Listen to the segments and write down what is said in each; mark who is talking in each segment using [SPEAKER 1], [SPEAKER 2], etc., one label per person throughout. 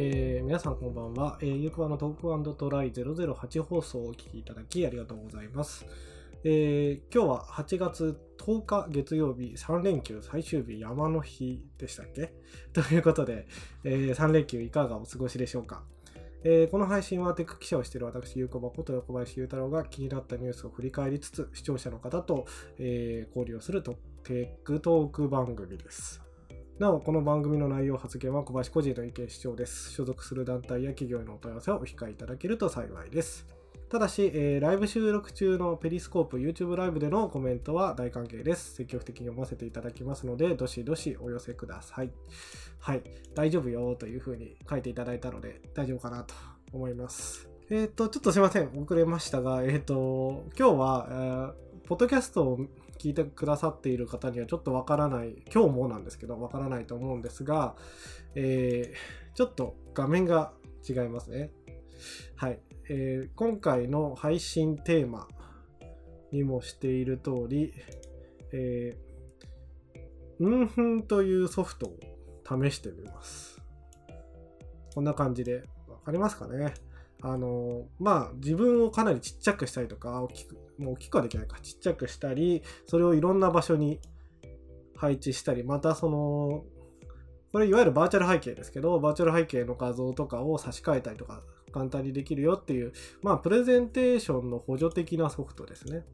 [SPEAKER 1] えー、皆さんこんばんは。えー、ゆうこばの Talk&Try 008放送をお聞きいただきありがとうございます。えー、今日は8月10日月曜日3連休最終日山の日でしたっけ？ということで、えー、3連休いかがお過ごしでしょうか？えー、この配信はテック記者をしている私、ゆうこばこと横林裕太郎が気になったニュースを振り返りつつ、視聴者の方と、えー、交流をするテックトーク番組です。なお、この番組の内容発言は小林個人の意見主張です。所属する団体や企業へのお問い合わせはお控えいただけると幸いです。ただし、えー、ライブ収録中のペリスコープ YouTube ライブでのコメントは大歓迎です。積極的に読ませていただきますので、どしどしお寄せください。はい、大丈夫よというふうに書いていただいたので、大丈夫かなと思います。えっ、ー、と、ちょっとすいません、遅れましたが、えっ、ー、と、今日は、えー、ポッドキャストを聞いてくださっている方にはちょっとわからない、今日もなんですけど、わからないと思うんですが、えー、ちょっと画面が違いますね。はい。えー、今回の配信テーマにもしている通り、えー、うんふんというソフトを試してみます。こんな感じで、わかりますかねあの、まあ、自分をかなりちっちゃくしたりとか、大きく、もう大きくはできないか、ちっちゃくしたり、それをいろんな場所に配置したり、またその、これいわゆるバーチャル背景ですけど、バーチャル背景の画像とかを差し替えたりとか、簡単にできるよっていう、まあ、プレゼンテーションの補助的なソフトですね。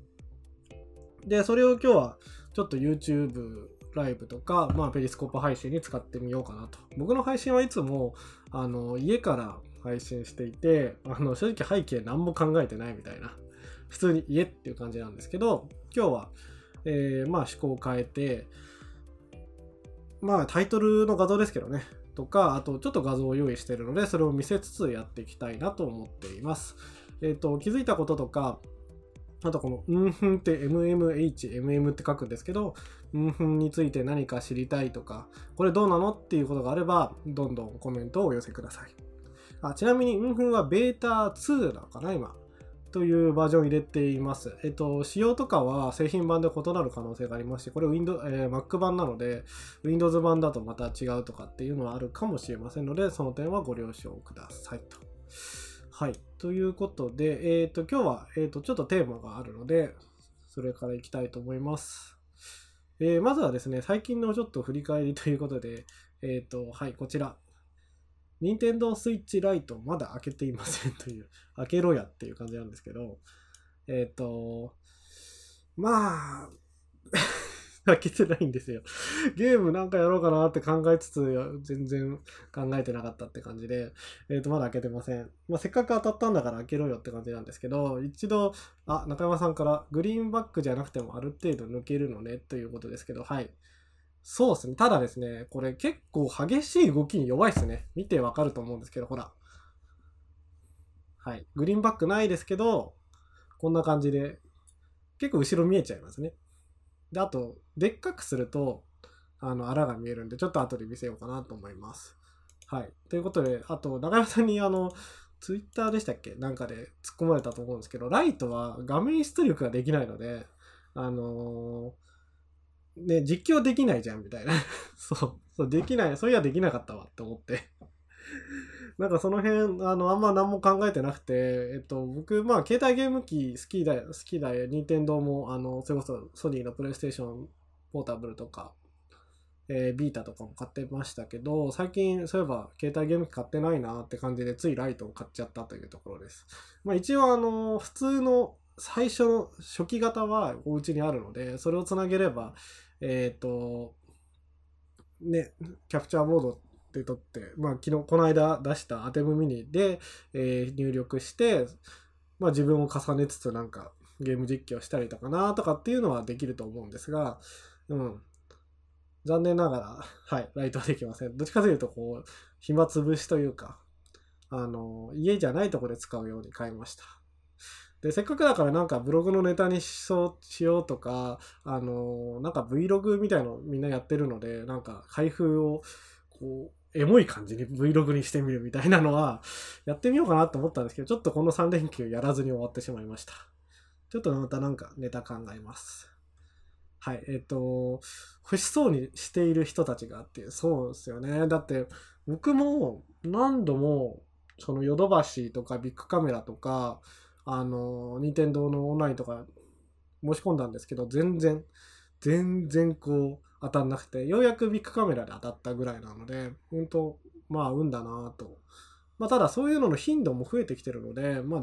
[SPEAKER 1] で、それを今日はちょっと YouTube ライブとか、まあ、ペリスコープ配信に使ってみようかなと。僕の配信はいつも、あの、家から配信していて、あの、正直背景何も考えてないみたいな、普通に家っていう感じなんですけど、今日は、えー、まあ思考を変えて、まあタイトルの画像ですけどね、とか、あとちょっと画像を用意してるので、それを見せつつやっていきたいなと思っています。えっ、ー、と、気づいたこととか、あとこの、うんふんって MMH、MM って書くんですけど、うんふんについて何か知りたいとか、これどうなのっていうことがあれば、どんどんコメントをお寄せください。あちなみに、うんふんはベータ2なのかな、今。というバージョンを入れています。えっと、仕様とかは製品版で異なる可能性がありまして、これ Windows、えー、Mac 版なので、Windows 版だとまた違うとかっていうのはあるかもしれませんので、その点はご了承くださいと。はい。ということで、えっ、ー、と、今日は、えっ、ー、と、ちょっとテーマがあるので、それからいきたいと思います。えー、まずはですね、最近のちょっと振り返りということで、えっ、と、はい、こちら。任天堂スイッチライトまだ開けていませんという、開けろやっていう感じなんですけど、えっ、ー、と、まあ、開けてないんですよ。ゲームなんかやろうかなって考えつつ、全然考えてなかったって感じで、えっ、ー、と、まだ開けてません。まあ、せっかく当たったんだから開けろよって感じなんですけど、一度、あ、中山さんからグリーンバックじゃなくてもある程度抜けるのねということですけど、はい。そうですね。ただですね、これ結構激しい動きに弱いですね。見てわかると思うんですけど、ほら。はい。グリーンバックないですけど、こんな感じで、結構後ろ見えちゃいますね。で、あと、でっかくすると、あの、あらが見えるんで、ちょっと後で見せようかなと思います。はい。ということで、あと、中山さんに、あの、ツイッターでしたっけ？なんかで突っ込まれたと思うんですけど、ライトは画面出力ができないので、あのーね、実況できないじゃん、みたいな。そう、そう、できない、そういやできなかったわって思って。なんかその辺、あの、あんま何も考えてなくて、えっと、僕、まあ、携帯ゲーム機好きだよ、好きだよ、任天堂も、あの、それこそソニーのプレイステーションポータブルとか、えー、ビータとかも買ってましたけど、最近そういえば携帯ゲーム機買ってないなって感じで、ついライトを買っちゃったというところです。まあ一応あの、普通の最初の初期型はお家にあるので、それをつなげれば、えっ、ー、と、ね、キャプチャーボードで撮って、まあ昨日、この間出したアテムミニで、えー、入力して、まあ自分を重ねつつなんかゲーム実況したりとかなとかっていうのはできると思うんですが、うん。残念ながら、はい、ライトはできません。どっちかというと、こう、暇つぶしというか、あの、家じゃないとこで使うように買いました。で、せっかくだからなんかブログのネタにしそうしようとか、あの、なんか Vlog みたいのみんなやってるので、なんか開封を、こう、エモい感じに Vlog にしてみるみたいなのは、やってみようかなと思ったんですけど、ちょっとこの3連休やらずに終わってしまいました。ちょっとまたなんかネタ考えます。はい、えっ、と、欲しそうにしている人たちがあって、そうですよね。だって、僕も何度も、そのヨドバシとかビッグカメラとか、あの、任天堂のオンラインとか申し込んだんですけど、全然、全然こう当たんなくて、ようやくビッグカメラで当たったぐらいなので、本当まあ運だなと。まあただそういうのの頻度も増えてきてるので、まあ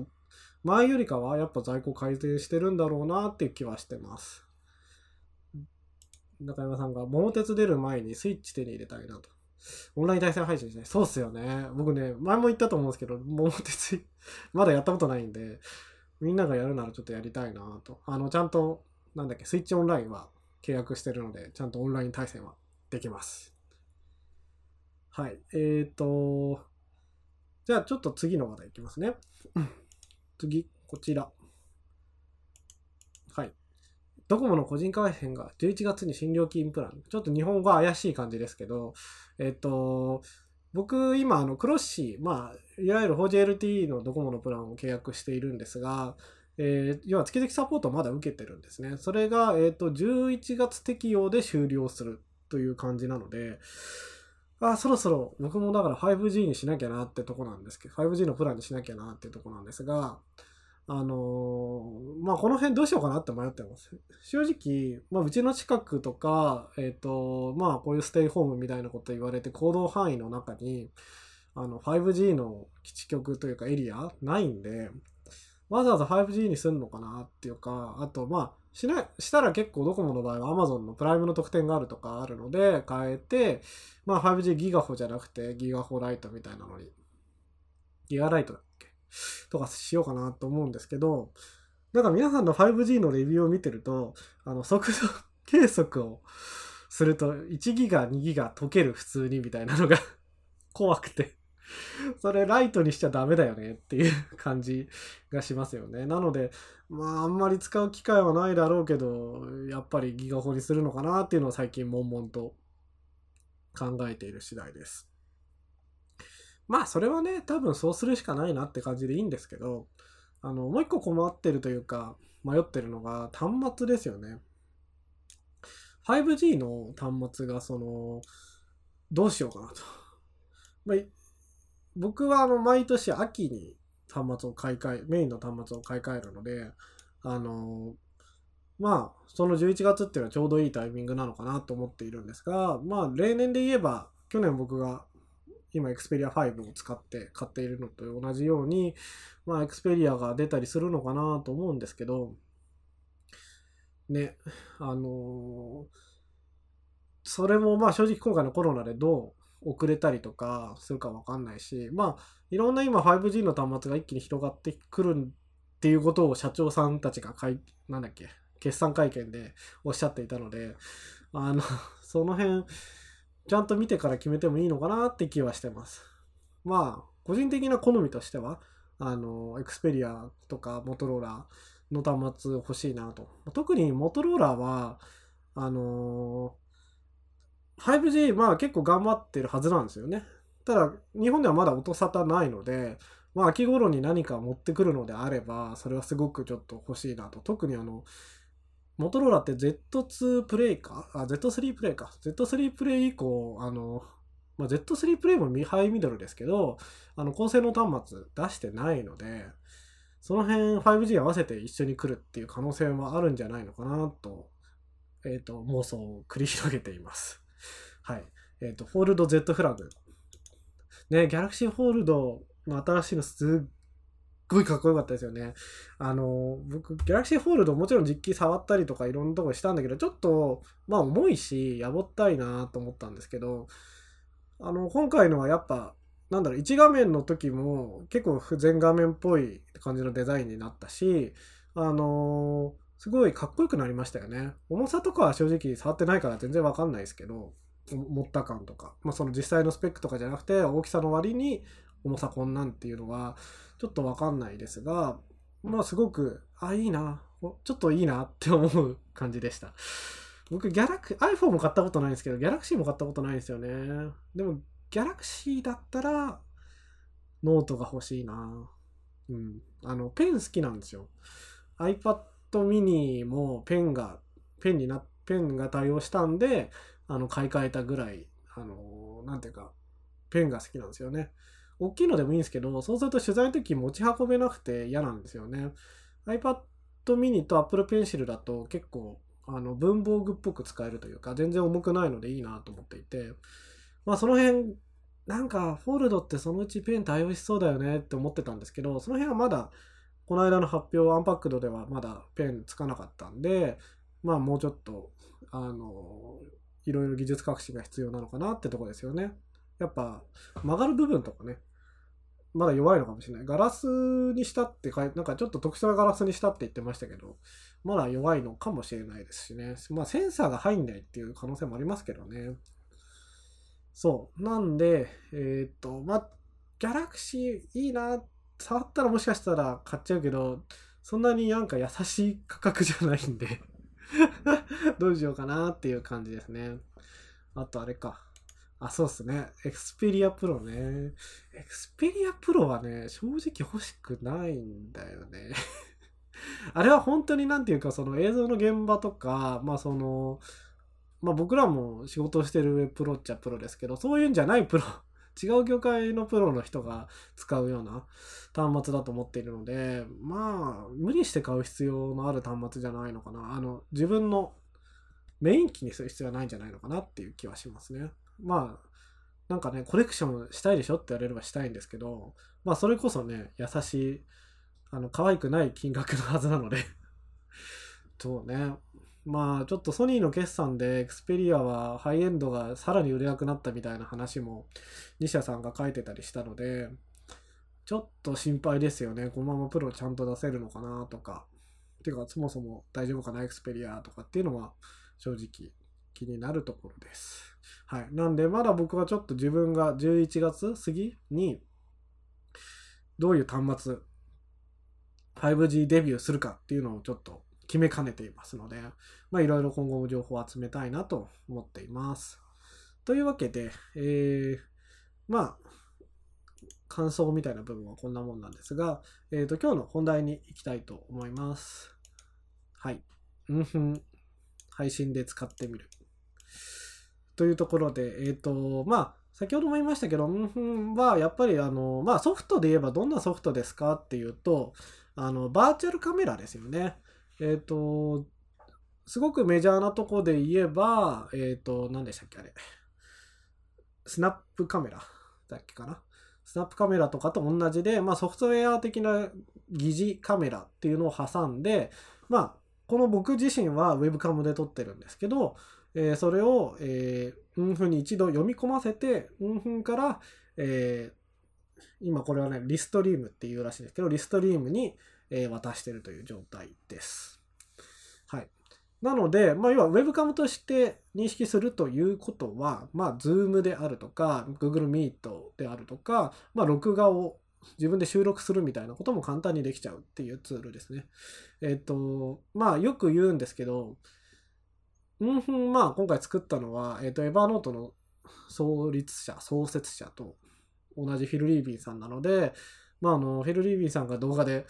[SPEAKER 1] 前よりかはやっぱ在庫改善してるんだろうなっていう気はしてます。中山さんが、桃鉄出る前にスイッチ手に入れたいなと。オンライン対戦配信ですね。そうっすよね。僕ね、前も言ったと思うんですけど、桃鉄、まだやったことないんで、みんながやるならちょっとやりたいなと。あの、ちゃんと、なんだっけ、スイッチオンラインは契約してるので、ちゃんとオンライン対戦はできます。はい。えーと、じゃあちょっと次の話題いきますね。次、こちら。はい。ドコモの個人回線が11月に新料金プラン。ちょっと日本語は怪しい感じですけど、えっと、僕、今、あの、クロッシー、まあ、いわゆる 4GLT のドコモのプランを契約しているんですが、えー要は月々サポートをまだ受けてるんですね。それが、えっと、11月適用で終了するという感じなので、あ、そろそろ僕もだから 5G にしなきゃなってとこなんですけど、5G のプランにしなきゃなってとこなんですが、あのまあ、この辺どうしようかなって迷ってます。正直、まあ、うちの近くとか、えっ、と、まあ、こういうステイホームみたいなこと言われて、行動範囲の中に、あの、5G の基地局というかエリアないんで、わざわざ 5G にするのかなっていうか、あと、まあ、しない、したら結構ドコモの場合は Amazon のプライムの特典があるとかあるので、変えて、まあ 5G ギガホじゃなくてギガホライトみたいなのに、ギガライトだとかしようかなと思うんですけど、なんか皆さんの 5G のレビューを見てると、あの、速度計測をすると1ギガ、2ギガ溶ける普通にみたいなのが 怖くて。それライトにしちゃダメだよねっていう感じがしますよね。なので、まああんまり使う機会はないだろうけど、やっぱりギガホにするのかなっていうのを最近悶々と考えている次第です。まあそれはね、多分そうするしかないなって感じでいいんですけど、あの、もう一個困ってるというか、迷ってるのが端末ですよね。5G の端末がその、どうしようかなと。まあ、僕はあの毎年秋に端末を買い替え、メインの端末を買い替えるので、あの、まあ、その11月っていうのはちょうどいいタイミングなのかなと思っているんですが、まあ、例年で言えば、去年僕が今 Xperia 5を使って買っているのと同じように、まあ、Xperia が出たりするのかなと思うんですけど、ね、あのそれもまあ正直今回のコロナでどう遅れたりとかするかわかんないし、まあ、いろんな今 5G の端末が一気に広がってくるっていうことを社長さんたちがかい、なんだっけ、決算会見でおっしゃっていたので、あの、その辺、ちゃんと見てから決めてもいいのかなって気はしてます。まあ、個人的な好みとしては、あの、エクスペリアとかモトローラの端末欲しいなと。特にモトローラは、あの 5G、まあ結構頑張ってるはずなんですよね。ただ、日本ではまだ音沙汰ないので、まあ秋頃に何か持ってくるのであれば、それはすごくちょっと欲しいなと。特にあの、モトローラって Z2 プレイか？あ、Z3 プレイか。Z3 プレイ以降、あの、まあ、Z3 プレイもミハイミドルですけど、あの、高性能端末出してないので、その辺 5G 合わせて一緒に来るっていう可能性もあるんじゃないのかなと、えっ、と、妄想を繰り広げています。はい。えっ、と、フォールド Z フラグ。ね、ギャラクシーフォールドの新しいのすっごいかっこよかったですよね。あの、僕、ギャラクシーフォールドもちろん実機触ったりとかいろんなとこしたんだけど、ちょっと、まあ重いし、やぼったいなと思ったんですけど、あの、今回のはやっぱ、なんだろう、1画面の時も結構全画面っぽい感じのデザインになったし、あのすごいかっこよくなりましたよね。重さとかは正直触ってないから全然わかんないですけど、持った感とか、まあその実際のスペックとかじゃなくて、大きさの割に重さこんなんっていうのは、ちょっとわかんないですが、まあすごく、あ、いいな、ちょっといいなって思う感じでした。僕、ギャラク、iPhone も買ったことないんですけど、 Galaxy も買ったことないんですよね。でも、 Galaxy だったら、ノートが欲しいな。うん。あの、ペン好きなんですよ。iPad mini もペンが、ペンにな、ペンが対応したんで、あの、買い替えたぐらい、あの、なんていうか、ペンが好きなんですよね。大きいのでもいいんですけど、そうすると取材の時持ち運べなくて嫌なんですよね。iPad mini と Apple Pencil だと結構、あの、文房具っぽく使えるというか、全然重くないのでいいなと思っていて、まあその辺、なんかフォールドってそのうちペン対応しそうだよねって思ってたんですけど、その辺はまだ、この間の発表、アンパックドではまだペンつかなかったんで、まあもうちょっと、あの、いろいろ技術革新が必要なのかなってとこですよね。やっぱ曲がる部分とかね、まだ弱いのかもしれない。ガラスにしたって書いて、なんかちょっと特殊なガラスにしたって言ってましたけど、まだ弱いのかもしれないですしね。まあセンサーが入んないっていう可能性もありますけどね。そう。なんで、えっ、と、まあ、 Galaxy いいな、触ったらもしかしたら買っちゃうけど、そんなになんか優しい価格じゃないんで どうしようかなっていう感じですね。あとあれか。あ、そうっすね。 Xperia Pro ね。 Xperia Pro はね、正直欲しくないんだよね。あれは本当になんていうか、その映像の現場とか、まあその、まあ僕らも仕事をしてるプロっちゃプロですけど、そういうんじゃないプロ、違う業界のプロの人が使うような端末だと思っているので、まあ、無理して買う必要のある端末じゃないのかな。あの、自分のメイン機にする必要はないんじゃないのかなっていう気はしますね。まあ、なんかね、コレクションしたいでしょって言われればしたいんですけど、まあ、それこそね、優しい、あの、可愛くない金額のはずなので そうね。まあ、ちょっとソニーの決算でエクスペリアはハイエンドがさらに売れなくなったみたいな話も西田さんが書いてたりしたので、ちょっと心配ですよね。このままプロちゃんと出せるのかなとか。ていうか、そもそも大丈夫かな、エクスペリアとかっていうのは正直気になるところです。はい。なんで、まだ僕はちょっと自分が11月過ぎにどういう端末 5G デビューするかっていうのをちょっと決めかねていますので、まあいろいろ今後も情報を集めたいなと思っています。というわけで、えー、まあ、感想みたいな部分はこんなもんなんですが、えっ、ー、と、今日の本題に行きたいと思います。はい。うんふん。配信で使ってみる。というところで、えっ、ー、と、まあ、先ほども言いましたけど、うんふんはやっぱりあの、まあソフトで言えばどんなソフトですかっていうと、あの、バーチャルカメラですよね。えっ、ー、と、すごくメジャーなとこで言えば、えっ、ー、と、何でしたっけあれ。スナップカメラだっけかな。スナップカメラとかと同じで、まあ、ソフトウェア的な疑似カメラっていうのを挟んで、まあ、この僕自身は Webcam で撮ってるんですけど、えー、それを、えー、うんふに一度読み込ませて、うんふんから、えー、今これはね、リストリームっていうらしいんですけど、リストリームに、え、渡してるという状態です。はい。なので、まあ、要は Webcam として認識するということは、まあ、Zoom であるとか、Google Meet であるとか、まあ、録画を自分で収録するみたいなことも簡単にできちゃうっていうツールですね。えっ、ー、と、まあ、よく言うんですけど、うん、まあ、今回作ったのは、えっ、ー、と、エヴァーノートの創立者、創設者と同じフィル・リービンさんなので、まあ、あの、フィル・リービンさんが動画で、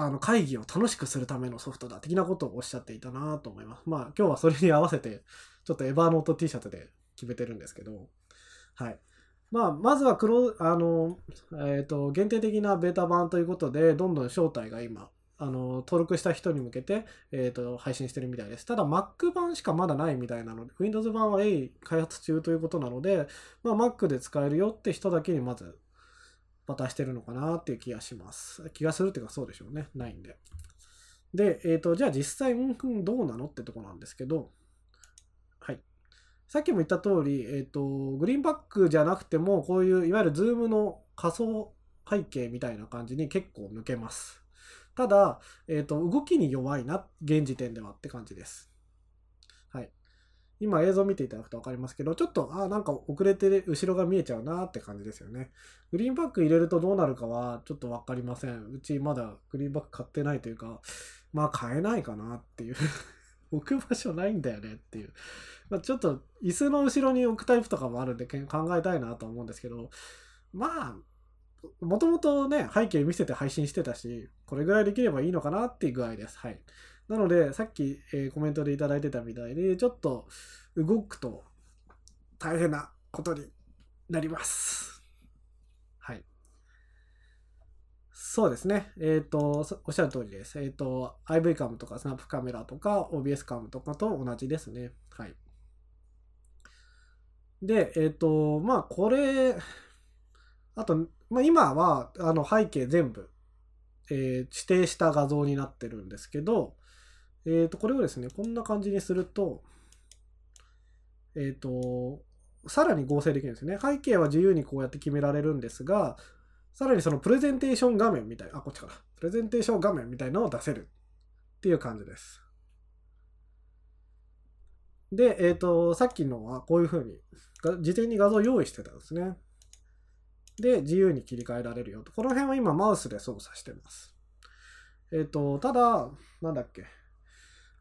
[SPEAKER 1] あの会議を楽しくするためのソフトだ的なことをおっしゃっていたなと思います。まあ今日はそれに合わせてちょっとエヴァーノート T シャツで決めてるんですけど、はい。まあまずは黒、あの、えっ、ー、と、限定的なベータ版ということで、どんどん招待が今、あの、登録した人に向けて、えっ、ー、と、配信してるみたいです。ただ Mac 版しかまだないみたいなので、Windows 版は A 開発中ということなので、まあ Mac で使えるよって人だけにまず渡してるのかなっていう気がします。気がするっていうかそうでしょうね。ないんで。で、えっ、ー、と、じゃあ実際、うんふんどうなのってとこなんですけど、はい。さっきも言った通り、えっ、ー、と、グリーンバックじゃなくても、こういういわゆるズームの仮想背景みたいな感じに結構抜けます。ただ、えっ、ー、と、動きに弱いな、現時点ではって感じです。はい今映像見ていただくと分かりますけど、ちょっと、あなんか遅れて後ろが見えちゃうなって感じですよね。グリーンバック入れるとどうなるかはちょっと分かりません。うちまだグリーンバック買ってないというか、まあ買えないかなっていう 置く場所ないんだよねっていう。まあ、ちょっと椅子の後ろに置くタイプとかもあるんで考えたいなと思うんですけど、まあ、もともとね、背景見せて配信してたし、これぐらいできればいいのかなっていう具合です。はい。なので、さっき、えーコメントでいただいてたみたいに、ちょっと動くと大変なことになります。はい。そうですね。えっ、と、おっしゃる通りです。えっ、と、IV カムとかスナップカメラとか OBS カムとかと同じですね。はい。で、えっ、と、まあ、これ、あと、まあ、今は、あの、背景全部、えー指定した画像になってるんですけど、えっ、と、これをですね、こんな感じにすると、えっ、と、さらに合成できるんですね。背景は自由にこうやって決められるんですが、さらにそのプレゼンテーション画面みたいな、あ、こっちから。プレゼンテーション画面みたいなのを出せるっていう感じです。で、えっ、と、さっきのはこういう風に、事前に画像を用意してたんですね。で、自由に切り替えられるよと。この辺は今マウスで操作してます。えっ、と、ただ、なんだっけ。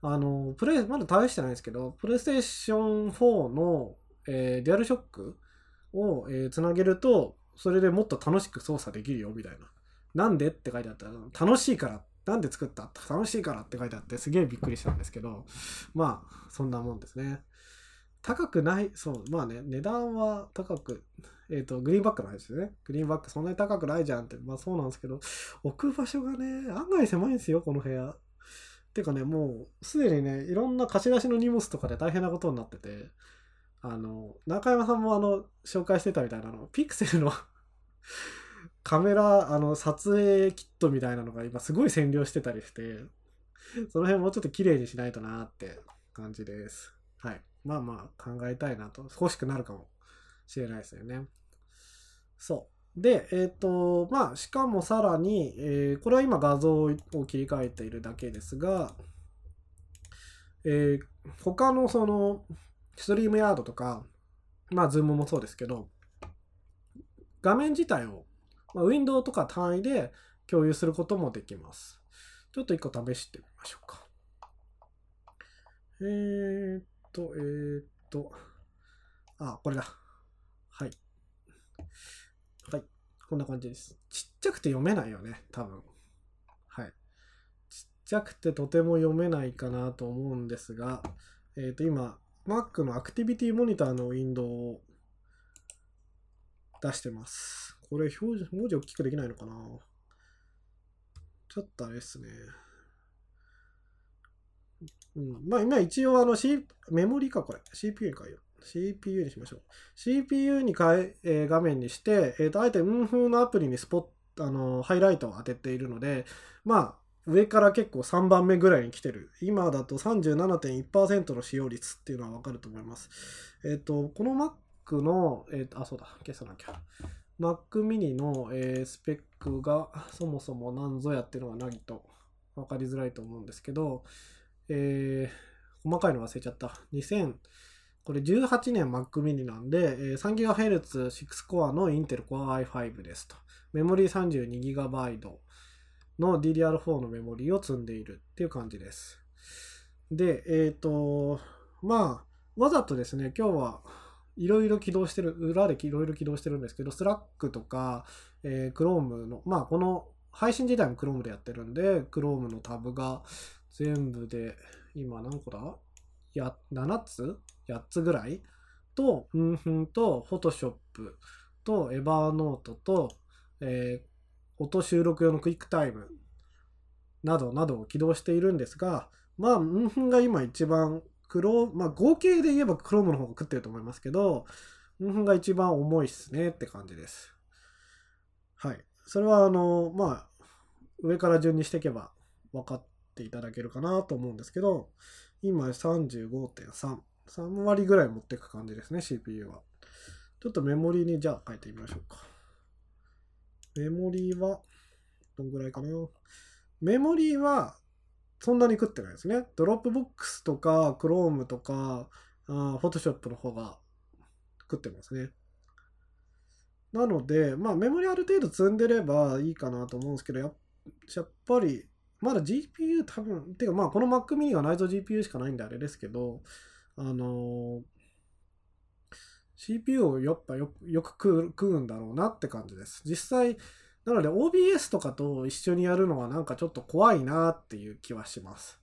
[SPEAKER 1] あの、プレイ、まだ試してないんですけど、プレイステーション4の、えーデュアルショックを、えーつなげると、それでもっと楽しく操作できるよみたいな。なんでって書いてあったら、楽しいから。なんで作った？楽しいからって書いてあって、すげえびっくりしたんですけど、まあ、そんなもんですね。高くない、そう、まあね、値段は高く、えっ、と、グリーンバックの話ですね。グリーンバックそんなに高くないじゃんって、まあそうなんですけど、置く場所がね、案外狭いんですよ、この部屋。てかね、もう、すでにね、いろんな貸し出しの荷物とかで大変なことになってて、あの、中山さんもあの、紹介してたみたいなの、ピクセルの カメラ、あの、撮影キットみたいなのが今すごい占領してたりして、その辺もうちょっと綺麗にしないとなって感じです。はい。まあまあ考えたいなと、欲しくなるかもしれないですよね。そう。で、えっ、と、まあ、しかもさらに、えーこれは今画像を切り替えているだけですが、えー他のその、ストリームヤードとか、まあ、ズームもそうですけど、画面自体を、まあ、ウィンドウとか単位で共有することもできます。ちょっと一個試してみましょうか。えーっと、えーっと、あ、これだ。はい。はい。こんな感じです。ちっちゃくて読めないよね、多分。はい。ちっちゃくてとても読めないかなと思うんですが、えっ、と、今、Mac のアクティビティモニターのウィンドウを出してます。これ表示、文字大きくできないのかなちょっとあれですね。まあ今一応あの、C、メモリかこれ。CPU に変えよう。CPU にしましょう。CPU に変え、えー画面にして、えっ、と、あえて運風のアプリにスポット、あの、ハイライトを当てているので、まあ、上から結構3番目ぐらいに来てる。今だと37.1%の使用率っていうのはわかると思います。えっ、と、この Mac の、えっ、と、あ、そうだ、消さなきゃ。Mac mini の、えースペックがそもそも何ぞやっていうのが何と分かりづらいと思うんですけど、えー細かいの忘れちゃった。2000、これ18年 Mac mini なんで、3GHz6 コアの Intel Core i5 ですと。メモリー 32GB の DDR4 のメモリーを積んでいるっていう感じです。で、えっ、と、まあ、わざとですね、今日はいろいろ起動してる、裏でいろいろ起動してるんですけど、Slack とか、えー Chrome の、まあ、この配信自体も Chrome でやってるんで、Chrome のタブが全部で、今何個だ？や、7つ ?8 つぐらい？と、うんふんと、Photoshop と、Evernote と、えー音収録用のクイックタイムなどなどを起動しているんですが、まあ、うんふんが今一番、クロまあ、合計で言えば Chrome の方が食ってると思いますけど、うんふんが一番重いっすねって感じです。はい。それは、あの、まあ、上から順にしていけば分かってていただけるかなと思うんですけど、今35.3。3割ぐらい持っていく感じですね、CPU は。ちょっとメモリにじゃあ書いてみましょうか。メモリーは、どんぐらいかな。メモリーは、そんなに食ってないですね。 Dropbox とか、Chrome とか、あー Photoshop の方が食ってますね。なので、まあ、メモリある程度積んでればいいかなと思うんですけど、やっぱり、まだ GPU 多分、てかまあ、この Mac mini は内蔵 GPU しかないんであれですけど、あのー CPU をやっぱよよく食う食うんだろうなって感じです。実際、なので OBS とかと一緒にやるのはなんかちょっと怖いなっていう気はします。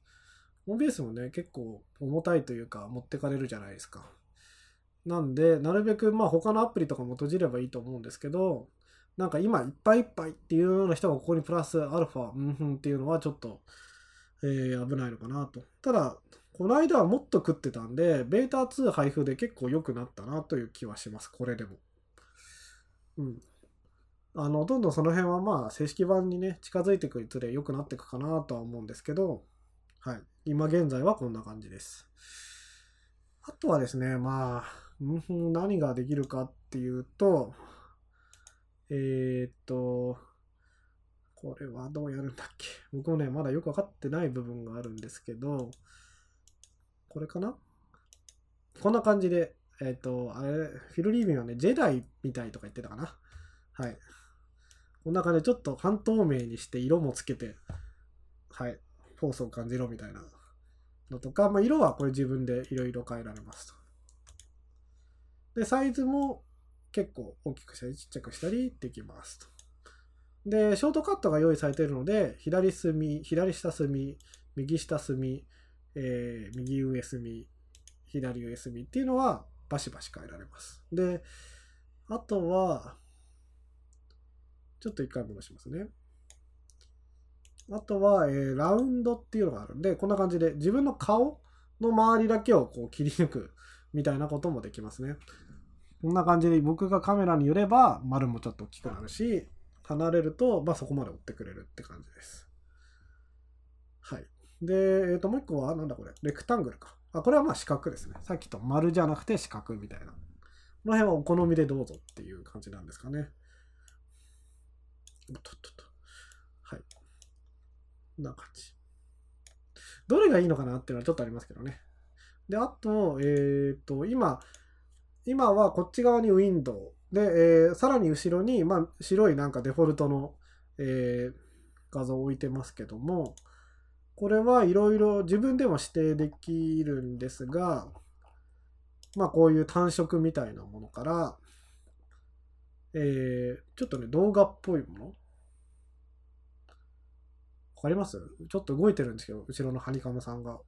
[SPEAKER 1] OBS もね、結構重たいというか、持ってかれるじゃないですか。なんで、なるべく、まあ他のアプリとかも閉じればいいと思うんですけど、なんか今いっぱいいっぱいっていうような人がここにプラスアルファ、うんふんっていうのはちょっと、えー、危ないのかなと。ただ、この間はもっと食ってたんで、ベータ2配布で結構良くなったなという気はします。これでも。うん。あの、どんどんその辺はまあ、正式版にね、近づいていくにつれ良くなっていくかなとは思うんですけど、はい。今現在はこんな感じです。あとはですね、まあ、うん何ができるかっていうと、えー、っと、これはどうやるんだっけ？僕もね、まだよくわかってない部分があるんですけど、これかな？こんな感じで、えっ、と、あれ、フィル・リービンはね、ジェダイみたいとか言ってたかな？はい。こんな感じでちょっと半透明にして色もつけて、はい、フォースを感じろみたいなのとか、まあ、色はこれ自分でいろいろ変えられますと。で、サイズも結構大きくしたりちっちゃくしたりできますと。で、ショートカットが用意されているので、左隅、左下隅、右下隅、えー、右上隅、左上隅っていうのはバシバシ変えられます。で、あとは、ちょっと一回戻しますね。あとは、えー、ラウンドっていうのがあるんで、こんな感じで自分の顔の周りだけをこう切り抜くみたいなこともできますね。こんな感じで僕がカメラに寄れば丸もちょっと大きくなるし、離れると、まあ、そこまで追ってくれるって感じです。はい。で、えっ、ー、と、もう一個は、なんだこれ、レクタングルか。あ、これはまあ四角ですね。さっきと丸じゃなくて四角みたいな。この辺はお好みでどうぞっていう感じなんですかね。とっとっと。はい。こんな感じ。どれがいいのかなっていうのはちょっとありますけどね。で、あと、えっ、ー、と、今、今はこっち側にウィンドウ。で、えー、さらに後ろに、まあ、白いなんかデフォルトの、えー、画像を置いてますけども、これはいろいろ自分でも指定できるんですが、まあこういう単色みたいなものから、えー、ちょっとね、動画っぽいもの。わかります？ちょっと動いてるんですよ。後ろのハニカムさんが。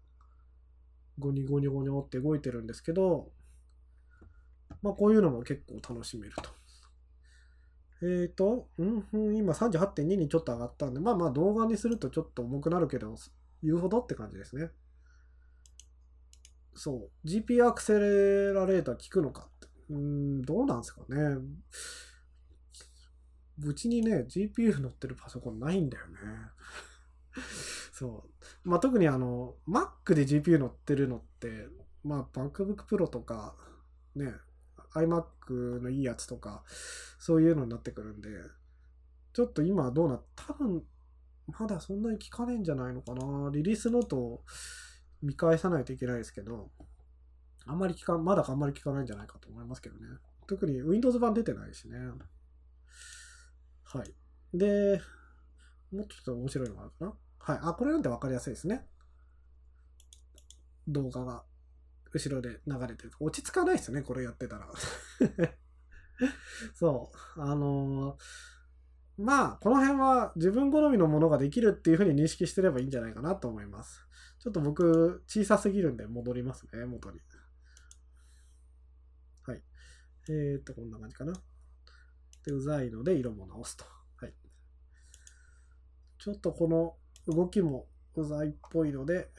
[SPEAKER 1] ゴニゴニゴニョって動いてるんですけど、まあこういうのも結構楽しめると。えっ、ー、と、うん、今38.2にちょっと上がったんで、まあまあ動画にするとちょっと重くなるけど、言うほどって感じですね。そう。GPU アクセレラレーター効くのかって。うん、どうなんですかね。うちにね、GPU 乗ってるパソコンないんだよね。そう。まあ、特にあの、Mac で GPU 乗ってるのって、まあ、MacBook Pro とか、ね、iMac のいいやつとか、そういうのになってくるんで、ちょっと今どうな、多分、まだそんなに効かねえんじゃないのかな。リリースノートを見返さないといけないですけど、あんまり効か、まだあんまり効かないんじゃないかと思いますけどね。特に Windows 版出てないしね。はい。で、もうちょっと面白いのがあるかな。はい。あ、これなんてわかりやすいですね。動画が後ろで流れてる。落ち着かないですよね、これやってたら。そう。あのー、まあ、この辺は自分好みのものができるっていうふうに認識してればいいんじゃないかなと思います。ちょっと僕、小さすぎるんで戻りますね、元に。はい。えー、っと、こんな感じかな。で、うざいので色も直すと。はい。ちょっとこの動きもうざいっぽいので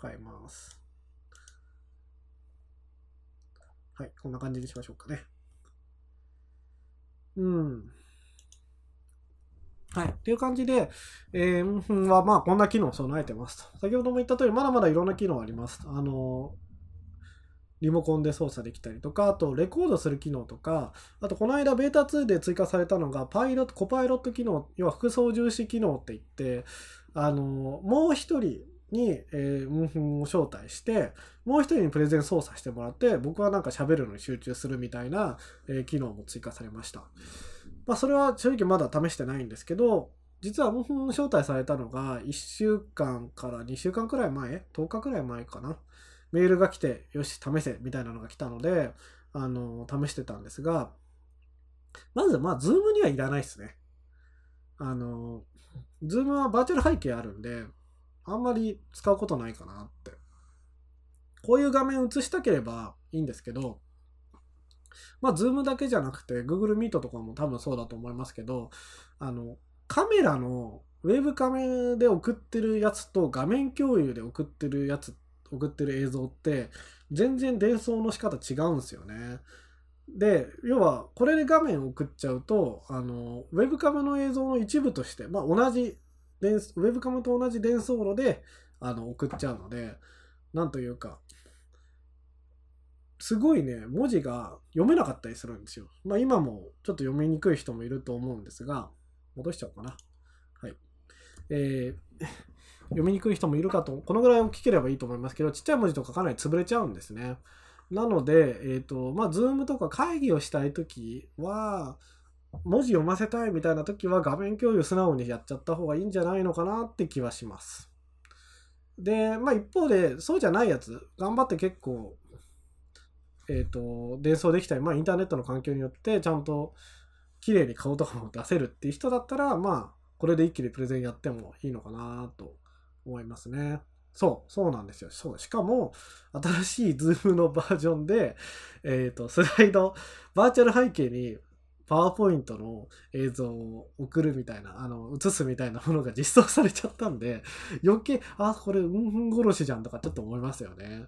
[SPEAKER 1] 変えます。はい、こんな感じにしましょうかね。うん。はい。っていう感じで、えー、は、まあ、こんな機能を備えてますと。先ほども言った通り、まだまだいろんな機能あります。あの、リモコンで操作できたりとか、あと、レコードする機能とか、あと、この間、ベータ2で追加されたのが、パイロット、コパイロット機能、要は副操縦士機能って言って、あの、もう一人、に、えー、ムンフンを招待して、もう一人にプレゼン操作してもらって、僕はなんか喋るのに集中するみたいな、えー、機能も追加されました。まあ、それは正直まだ試してないんですけど、実はムンフン招待されたのが1週間から2週間くらい前 ?10 日くらい前かな。メールが来て、よし、試せみたいなのが来たので、あの、試してたんですが、まず、まあ、 Zoom にはいらないですね。あの、 Zoom はバーチャル背景あるんで、あんまり使うことないかなって。こういう画面映したければいいんですけど、まあ、 Zoom だけじゃなくて、Google Meet とかも多分そうだと思いますけど、あの、カメラのウェブカメで送ってるやつと画面共有で送ってるやつ、送ってる映像って、全然伝送の仕方違うんですよね。で、要は、これで画面を送っちゃうと、あの、ウェブカメの映像の一部として、まあ、同じ、ウェブカメと同じ伝送路で、あの、送っちゃうので、なんというか、すごいね、文字が読めなかったりするんですよ。まあ今もちょっと読みにくい人もいると思うんですが、戻しちゃおうかな。はい。えー、読みにくい人もいるかと、このぐらい大きければいいと思いますけど、ちっちゃい文字とかかなり潰れちゃうんですね。なので、えっ、ー、と、まあ、ズームとか会議をしたいときは、文字読ませたいみたいなときは画面共有素直にやっちゃった方がいいんじゃないのかなって気はします。で、まあ一方で、そうじゃないやつ、頑張って結構えっ、ー、と、伝送できたり、まあインターネットの環境によってちゃんと綺麗に顔とかも出せるっていう人だったら、まあ、これで一気にプレゼンやってもいいのかなと思いますね。そう、そうなんですよ。そう。しかも、新しい Zoom のバージョンで、えっ、ー、と、スライド、バーチャル背景にパワーポイントの映像を送るみたいな、あの、映すみたいなものが実装されちゃったんで、余計、あ、これ、うんふん殺しじゃんとかちょっと思いますよね。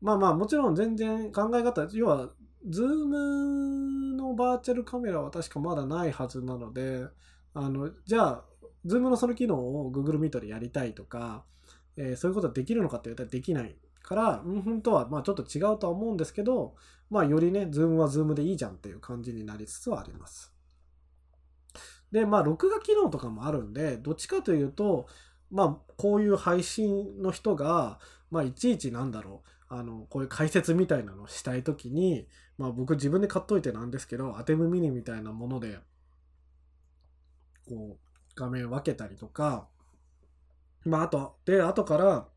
[SPEAKER 1] まあまあもちろん全然考え方、要は、Zoom のバーチャルカメラは確かまだないはずなので、あの、じゃあ、 Zoom のその機能を Google Meet でやりたいとか、えー、そういうことはできるのかって言ったらできないから、うんふんとはまあちょっと違うとは思うんですけど、まあよりね、 Zoom は Zoom でいいじゃんっていう感じになりつつはあります。で、まあ録画機能とかもあるんで、どっちかというと、まあこういう配信の人が、まあいちいちなんだろう、あの、こういう解説みたいなのをしたいときに、まあ僕自分で買っといてなんですけど、アテムミニみたいなもので、こう、画面分けたりとか、まああと、で、後から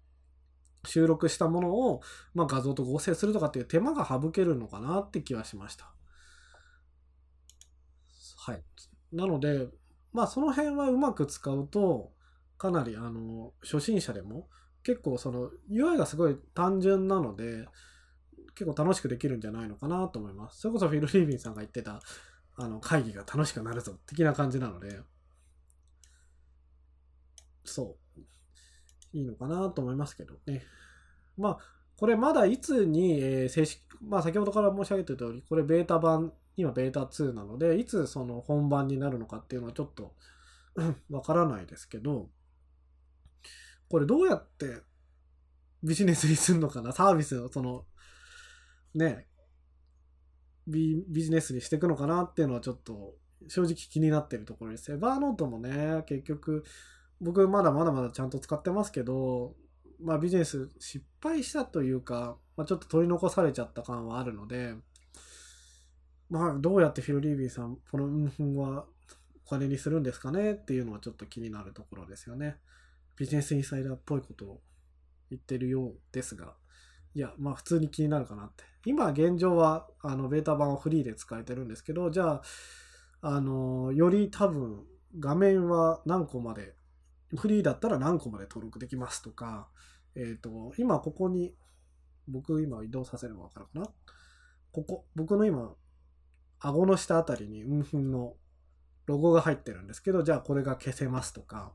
[SPEAKER 1] 収録したものを、まあ、画像と合成するとかっていう手間が省けるのかなって気はしました。はい。なので、まあその辺はうまく使うと、かなりあの、初心者でも結構その UI がすごい単純なので、結構楽しくできるんじゃないのかなと思います。それこそフィル・リービンさんが言ってた、あの、会議が楽しくなるぞ、的な感じなので、そう。いいのかなと思いますけどね。まあ、これまだいつに、え正式、まあ先ほどから申し上げてる通り、これベータ版、今ベータ2なので、いつその本番になるのかっていうのはちょっとわからないですけど、これどうやってビジネスにするのかな？サービスをその、ね、ビビジネスにしていくのかなっていうのはちょっと正直気になってるところです。エバーノートもね、結局、僕まだまだまだちゃんと使ってますけど、まあビジネス失敗したというか、まあ、ちょっと取り残されちゃった感はあるので、まあどうやってフィル・リービーさん、このうんふんはお金にするんですかねっていうのはちょっと気になるところですよね。ビジネスインサイダーっぽいことを言ってるようですが、いや、まあ普通に気になるかなって。今現状は、あの、ベータ版をフリーで使えてるんですけど、じゃあ、あの、より多分、画面は何個まで、フリーだったら何個まで登録できますとか、えっ、ー、と、今ここに、僕今移動させればわかるかな？ここ、僕の今、顎の下あたりに、うんふんのロゴが入ってるんですけど、じゃあこれが消せますとか、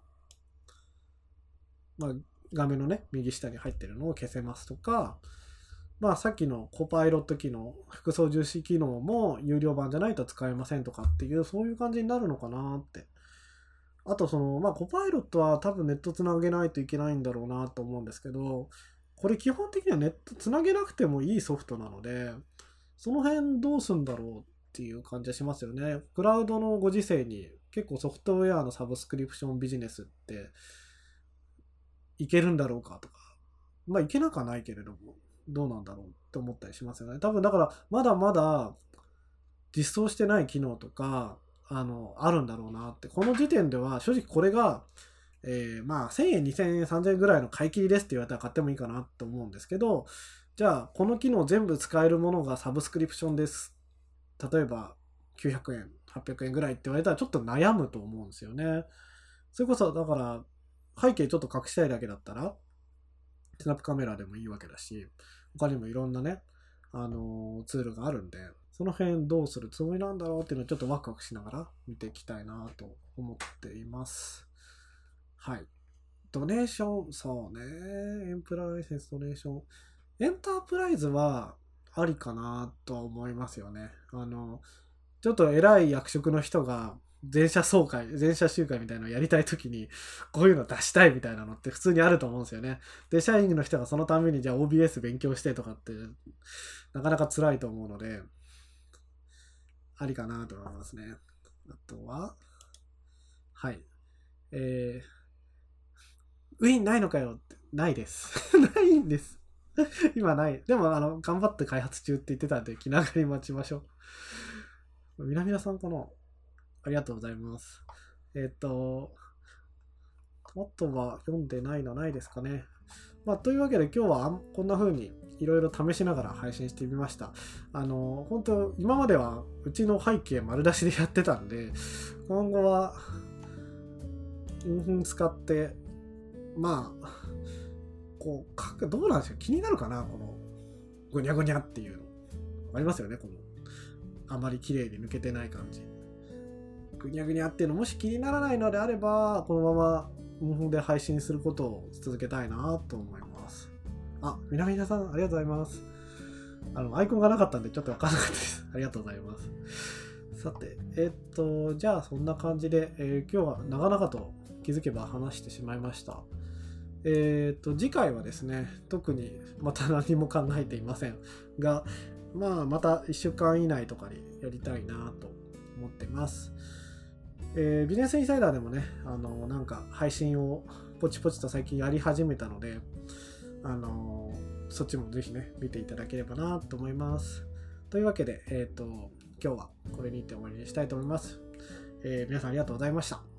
[SPEAKER 1] まあ、画面のね、右下に入ってるのを消せますとか、まあさっきのコパイロット機能、複層重視機能も有料版じゃないと使えませんとかっていう、そういう感じになるのかなって。あとその、まあコパイロットは多分ネットつなげないといけないんだろうなと思うんですけど、これ基本的にはネットつなげなくてもいいソフトなので、その辺どうすんだろうっていう感じはしますよね。クラウドのご時世に結構ソフトウェアのサブスクリプションビジネスっていけるんだろうかとか、まあいけなくはないけれども、どうなんだろうって思ったりしますよね。多分だから、まだまだ実装してない機能とか、あの、あるんだろうなって。この時点では正直これが、えー、まあ1000円、2000円、3000円ぐらいの買い切りですって言われたら買ってもいいかなと思うんですけど、じゃあこの機能全部使えるものがサブスクリプションです。例えば900円、800円ぐらいって言われたらちょっと悩むと思うんですよね。それこそだから背景ちょっと隠したいだけだったら、スナップカメラでもいいわけだし、他にもいろんなね、あのーツールがあるんで、その辺どうするつもりなんだろうっていうのをちょっとワクワクしながら見ていきたいなと思っています。はい。ドネーション、そうね。エンプライセンスドネーション。エンタープライズはありかなとは思いますよね。あの、ちょっと偉い役職の人が全社総会、全社集会みたいなのをやりたいときに、こういうの出したいみたいなのって普通にあると思うんですよね。で、社員の人がそのためにじゃあ OBS 勉強してとかって、なかなか辛いと思うので、ありかなと思いますね。あとは、はい。えー、ウィンないのかよって、ないです。ないんです。今ない。でも、あの、頑張って開発中って言ってたんで、気長に待ちましょう。みなみなさんかな？ありがとうございます。えっ、と、あとは読んでないのないですかね。まあ、というわけで今日はこんな風にいろいろ試しながら配信してみました。あの、本当今まではうちの背景丸出しでやってたんで、今後は、うん使って、まあ、こう、かどうなんですか？気になるかな？この、ぐにゃぐにゃっていうの。ありますよね？この、あまり綺麗に抜けてない感じ。ぐにゃぐにゃっていうのもし気にならないのであれば、このまま、無風で配信することを続けたいなと思います。あ、みなみなさん、ありがとうございます。あの、アイコンがなかったんでちょっとわかんなかったです。ありがとうございます。さて、えっと、じゃあそんな感じで、えー今日は長々と気づけば話してしまいました。えっと、次回はですね、特にまた 何も考えていませんが、まあ、また1週間以内とかにやりたいなと思ってます。えービジネスインサイダーでもね、あの、なんか配信をポチポチと最近やり始めたので、あの、そっちもぜひね、見ていただければなと思います。というわけで、えっ、と、今日はこれにて終わりにしたいと思います。え皆さんありがとうございました。